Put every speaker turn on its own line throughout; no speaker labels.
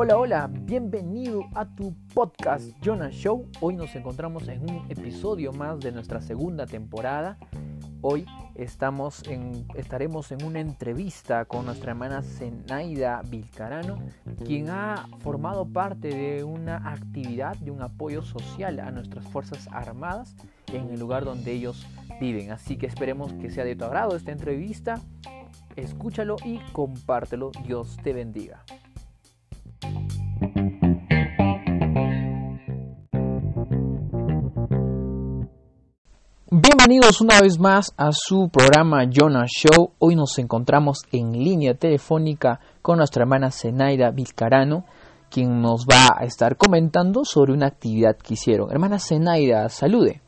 Hola, hola, bienvenido a tu podcast Jonas Show. Hoy nos encontramos en un episodio más de nuestra segunda temporada. Hoy estamos en, estaremos en una entrevista con nuestra hermana Zenaida Vilcarano, quien ha formado parte de una actividad de un apoyo social a nuestras Fuerzas Armadas en el lugar donde ellos viven. Así que esperemos que sea de tu agrado esta entrevista. Escúchalo y compártelo. Dios te bendiga. Bienvenidos una vez más a su programa Jonas Show. Hoy nos encontramos en línea telefónica con nuestra hermana Zenaida Vilcarano, quien nos va a estar comentando sobre una actividad que hicieron. Hermana Zenaida, salude.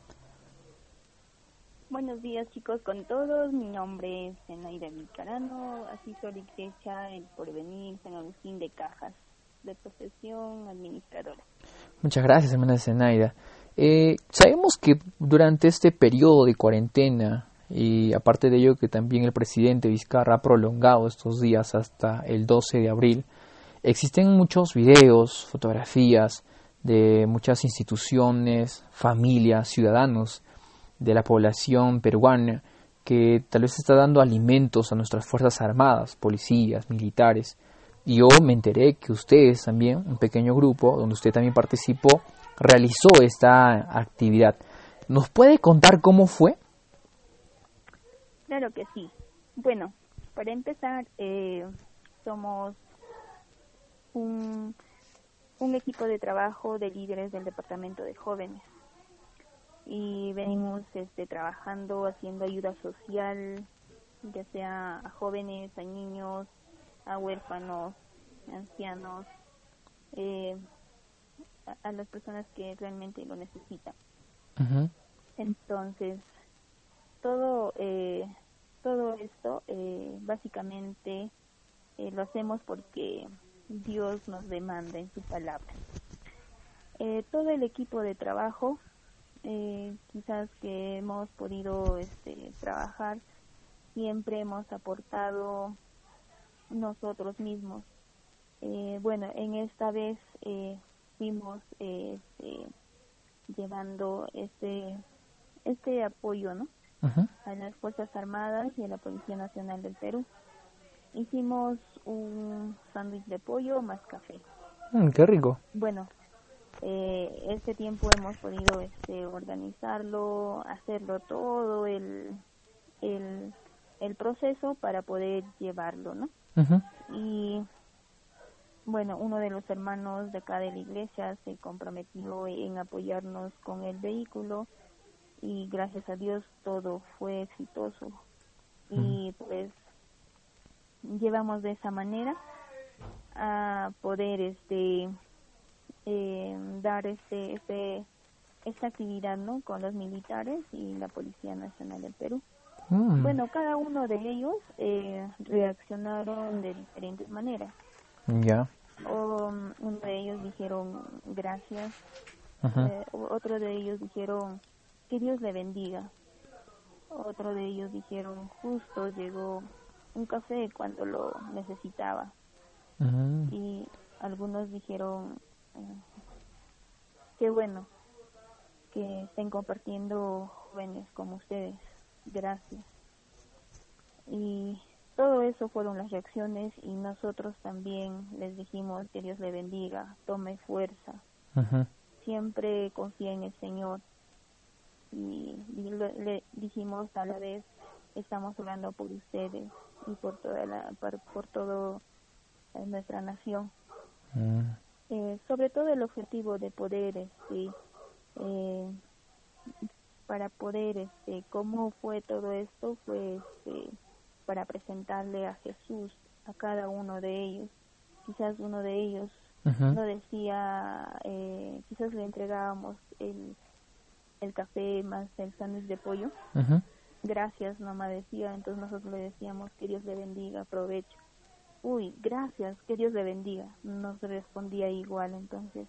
Buenos días chicos con todos, mi nombre es Zenaida Vilcarano, así soy iglesia El Porvenir, San Agustín de Cajas, de profesión administradora.
Muchas gracias hermana Zenaida. Eh, sabemos que durante este periodo de cuarentena y aparte de ello que también el presidente Vizcarra ha prolongado estos días hasta el 12 de abril, existen muchos videos, fotografías de muchas instituciones, familias, ciudadanos de la población peruana que tal vez está dando alimentos a nuestras Fuerzas Armadas, policías, militares. Y yo me enteré que ustedes también, un pequeño grupo donde usted también participó, realizó esta actividad. ¿Nos puede contar cómo fue?
Claro que sí. Bueno, para empezar, eh, somos un, un equipo de trabajo de líderes del Departamento de Jóvenes y venimos este, trabajando, haciendo ayuda social, ya sea a jóvenes, a niños, a huérfanos, ancianos, eh, a, las personas que realmente lo necesitan. Entonces, todo, eh, todo esto eh, básicamente eh, lo hacemos porque Dios nos demanda en su palabra. todo el equipo de trabajo, quizás que hemos podido este, trabajar, siempre hemos aportado nosotros mismos. bueno, en esta vez fuimos este, llevando este este apoyo ¿no? a las Fuerzas Armadas y a la Policía Nacional del Perú. Hicimos un sándwich de pollo más café.
Mm, ¡Qué rico!
Bueno, eh, este tiempo hemos podido este, organizarlo, hacerlo todo el, el, el proceso para poder llevarlo, ¿no? Y bueno, uno de los hermanos de acá de la iglesia se comprometió en apoyarnos con el vehículo y gracias a Dios todo fue exitoso. Y pues llevamos de esa manera a poder este eh, dar este, este esta actividad no con los militares y la policía nacional del Perú mm. bueno cada uno de ellos eh, reaccionaron de diferentes maneras
ya.
Um, uno de ellos dijeron gracias. Eh, otro de ellos dijeron que Dios le bendiga. Otro de ellos dijeron justo llegó un café cuando lo necesitaba. Y algunos dijeron qué bueno que estén compartiendo jóvenes como ustedes. Gracias. Y todo eso fueron las reacciones y nosotros también les dijimos que Dios le bendiga, tome fuerza, siempre confía en el Señor. Y, le dijimos a la vez, estamos orando por ustedes y por toda la, por, todo eh, nuestra nación. Mm. Eh, sobre todo el objetivo de poder, este, eh, para poder, este, cómo fue todo esto, fue este, para presentarle a Jesús a cada uno de ellos. Quizás uno de ellos no decía, eh, quizás le entregábamos el, el café más el sándwich de pollo. Gracias, mamá decía. Entonces nosotros le decíamos que Dios le bendiga, aprovecho. Uy, gracias, que Dios le bendiga. Nos respondía igual, entonces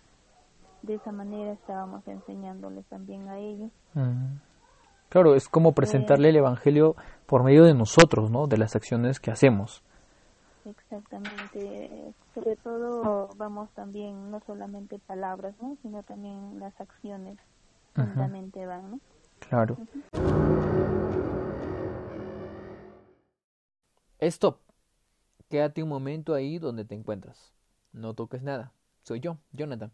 de esa manera estábamos enseñándoles también a ellos.
Claro, es como presentarle el Evangelio por medio de nosotros, ¿no? De las acciones que hacemos.
Exactamente. Sobre todo vamos también, no solamente palabras, ¿no? Sino también las acciones. Juntamente van, ¿no?
Claro. Stop. Quédate un momento ahí donde te encuentras. No toques nada. Soy yo, Jonathan.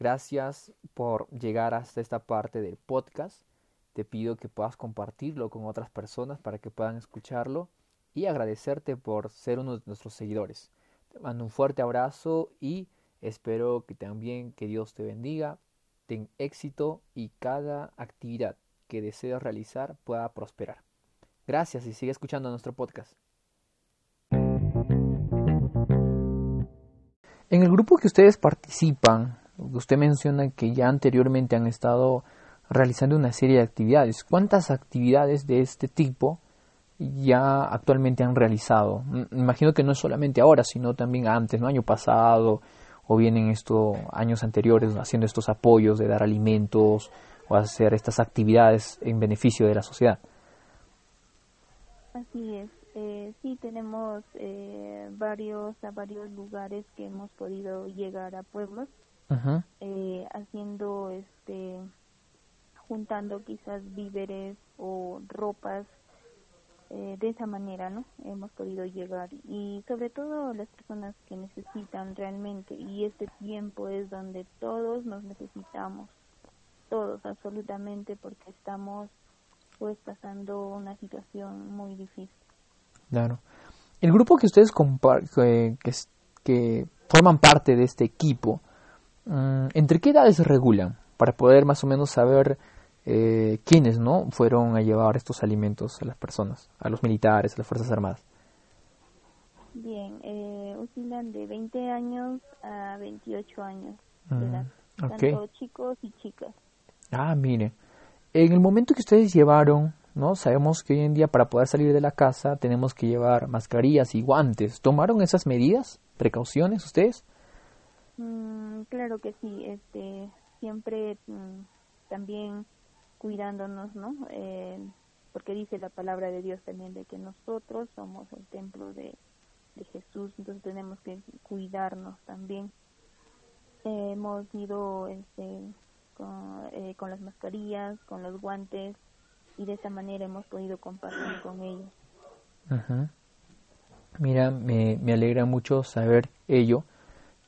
Gracias por llegar hasta esta parte del podcast. Te pido que puedas compartirlo con otras personas para que puedan escucharlo y agradecerte por ser uno de nuestros seguidores. Te mando un fuerte abrazo y espero que también que Dios te bendiga, ten éxito y cada actividad que desees realizar pueda prosperar. Gracias y sigue escuchando nuestro podcast. En el grupo que ustedes participan, usted menciona que ya anteriormente han estado realizando una serie de actividades. ¿Cuántas actividades de este tipo ya actualmente han realizado? Imagino que no es solamente ahora, sino también antes, ¿no? Año pasado o bien en estos años anteriores haciendo estos apoyos de dar alimentos o hacer estas actividades en beneficio de la sociedad.
Así es. Eh, sí, tenemos eh, varios a varios lugares que hemos podido llegar a pueblos eh, haciendo este juntando quizás víveres o ropas eh, de esa manera, ¿no? Hemos podido llegar y sobre todo las personas que necesitan realmente y este tiempo es donde todos nos necesitamos, todos absolutamente porque estamos pues pasando una situación muy difícil.
Claro. El grupo que ustedes que, que, que forman parte de este equipo, mm, ¿entre qué edades se regulan? Para poder más o menos saber eh, quiénes no fueron a llevar estos alimentos a las personas, a los militares, a las Fuerzas Armadas.
Bien, eh, oscilan de 20 años a 28 años de edad, mm, tanto chicos y chicas.
Ah, mire, en el momento que ustedes llevaron, ¿no? Sabemos que hoy en día para poder salir de la casa tenemos que llevar mascarillas y guantes. ¿Tomaron esas medidas, precauciones ustedes?
Mm, claro que sí, este, siempre mm, también cuidándonos, ¿no? Eh, porque dice la palabra de Dios también de que nosotros somos el templo de, Jesús, entonces tenemos que cuidarnos también. hemos ido este, eh, con, las mascarillas, con los guantes y de esa manera hemos podido compartir con ellos.
Mira, me, me, alegra mucho saber ello,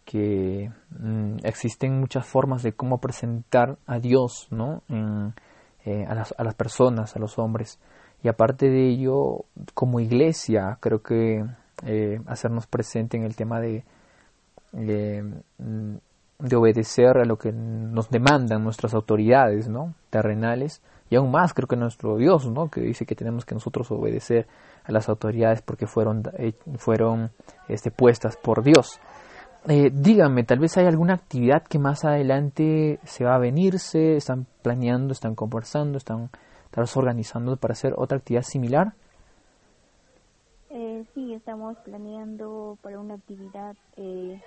que mm, existen muchas formas de cómo presentar a Dios, ¿no? Eh, a, las, a las personas, a los hombres. Y aparte de ello, como iglesia, creo que eh, hacernos presente en el tema de, mm, de, obedecer a lo que nos demandan nuestras autoridades ¿no? terrenales y aún más creo que nuestro Dios ¿no? que dice que tenemos que nosotros obedecer a las autoridades porque fueron, eh, fueron este, puestas por Dios eh, díganme, tal vez hay alguna actividad que más adelante se va a venirse, están planeando, están conversando, están organizando para hacer otra actividad similar.
Eh, sí, estamos planeando para una actividad eh,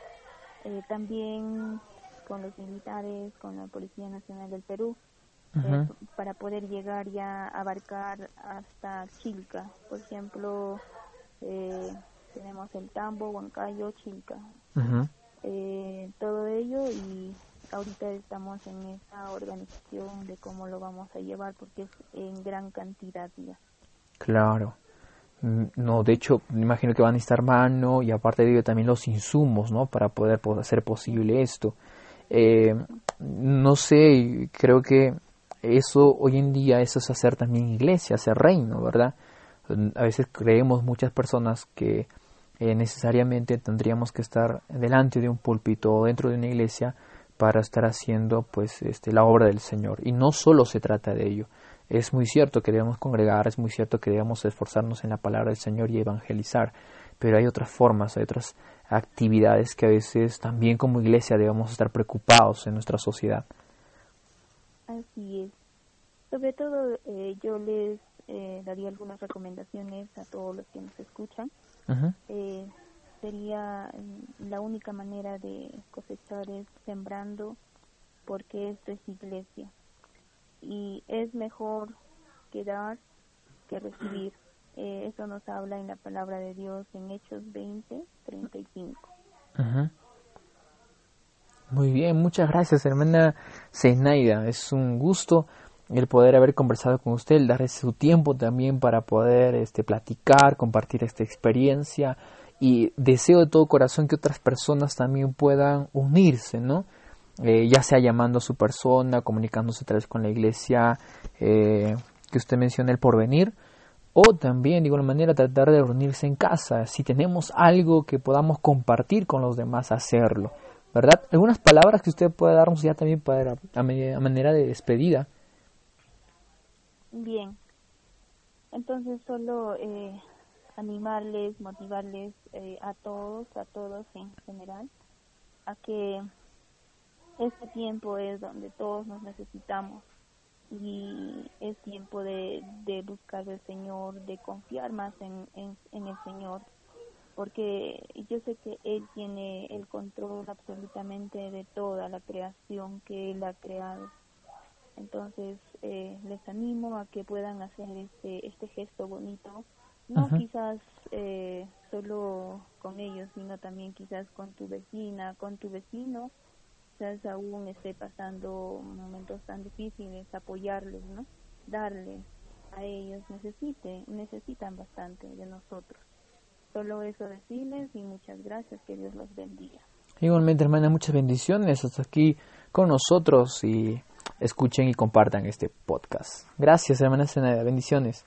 eh, también con los militares, con la Policía Nacional del Perú, para poder llegar ya a abarcar hasta Chilca. Por ejemplo, tenemos el Tambo, Huancayo, Chilca. Eh, todo ello y ahorita estamos en esa organización de cómo lo vamos a llevar porque es en gran cantidad ya.
Claro. No, de hecho, me imagino que van a estar mano y aparte de ello también los insumos, ¿no? Para poder hacer posible esto. Eh, no sé, creo que eso hoy en día eso es hacer también iglesia, hacer reino, ¿verdad? A veces creemos muchas personas que eh, necesariamente tendríamos que estar delante de un púlpito o dentro de una iglesia para estar haciendo pues este, la obra del Señor. Y no solo se trata de ello. Es muy cierto que debemos congregar, es muy cierto que debemos esforzarnos en la palabra del Señor y evangelizar, pero hay otras formas, hay otras actividades que a veces también como iglesia debemos estar preocupados en nuestra sociedad.
Así es. Sobre todo eh, yo les eh, daría algunas recomendaciones a todos los que nos escuchan eh, sería mm, la única manera de cosechar es sembrando porque esto es iglesia y es mejor que dar que recibir. Eh, eso nos habla en la palabra de Dios en Hechos 20, 35.
Muy bien, muchas gracias hermana Zenaida. Es un gusto el poder haber conversado con usted, el darle su tiempo también para poder este, platicar, compartir esta experiencia y deseo de todo corazón que otras personas también puedan unirse, ¿no? Eh, ya sea llamando a su persona, comunicándose a través con la iglesia eh, que usted menciona el porvenir, o también de igual manera tratar de reunirse en casa. Si tenemos algo que podamos compartir con los demás, hacerlo. ¿Verdad? Algunas palabras que usted pueda darnos ya también para, a, manera de despedida.
Bien. Entonces solo eh, animarles, motivarles eh, a todos, a todos en general, a que este tiempo es donde todos nos necesitamos y es tiempo de, de buscar al Señor, de confiar más en, en, el Señor, porque yo sé que Él tiene el control absolutamente de toda la creación que Él ha creado. Entonces, eh, les animo a que puedan hacer este, este gesto bonito, no quizás eh, solo con ellos, sino también quizás con tu vecina, con tu vecino, quizás aún esté pasando momentos tan difíciles, apoyarles, ¿no? Darles a ellos, necesite, necesitan bastante de nosotros. Solo eso decirles y muchas gracias, que Dios los bendiga.
Igualmente, hermana, muchas bendiciones hasta aquí con nosotros y escuchen y compartan este podcast. Gracias, hermana Senada, bendiciones.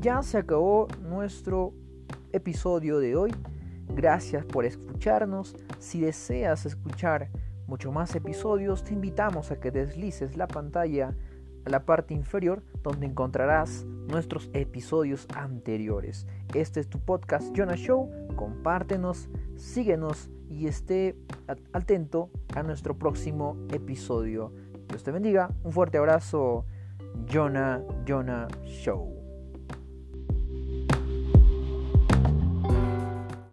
Ya se acabó nuestro episodio de hoy. Gracias por escucharnos. Si deseas escuchar mucho más episodios, te invitamos a que deslices la pantalla a la parte inferior donde encontrarás nuestros episodios anteriores. Este es tu podcast Jonah Show. Compártenos, síguenos y esté atento a nuestro próximo episodio. Dios te bendiga. Un fuerte abrazo. Jonah Jonah Show.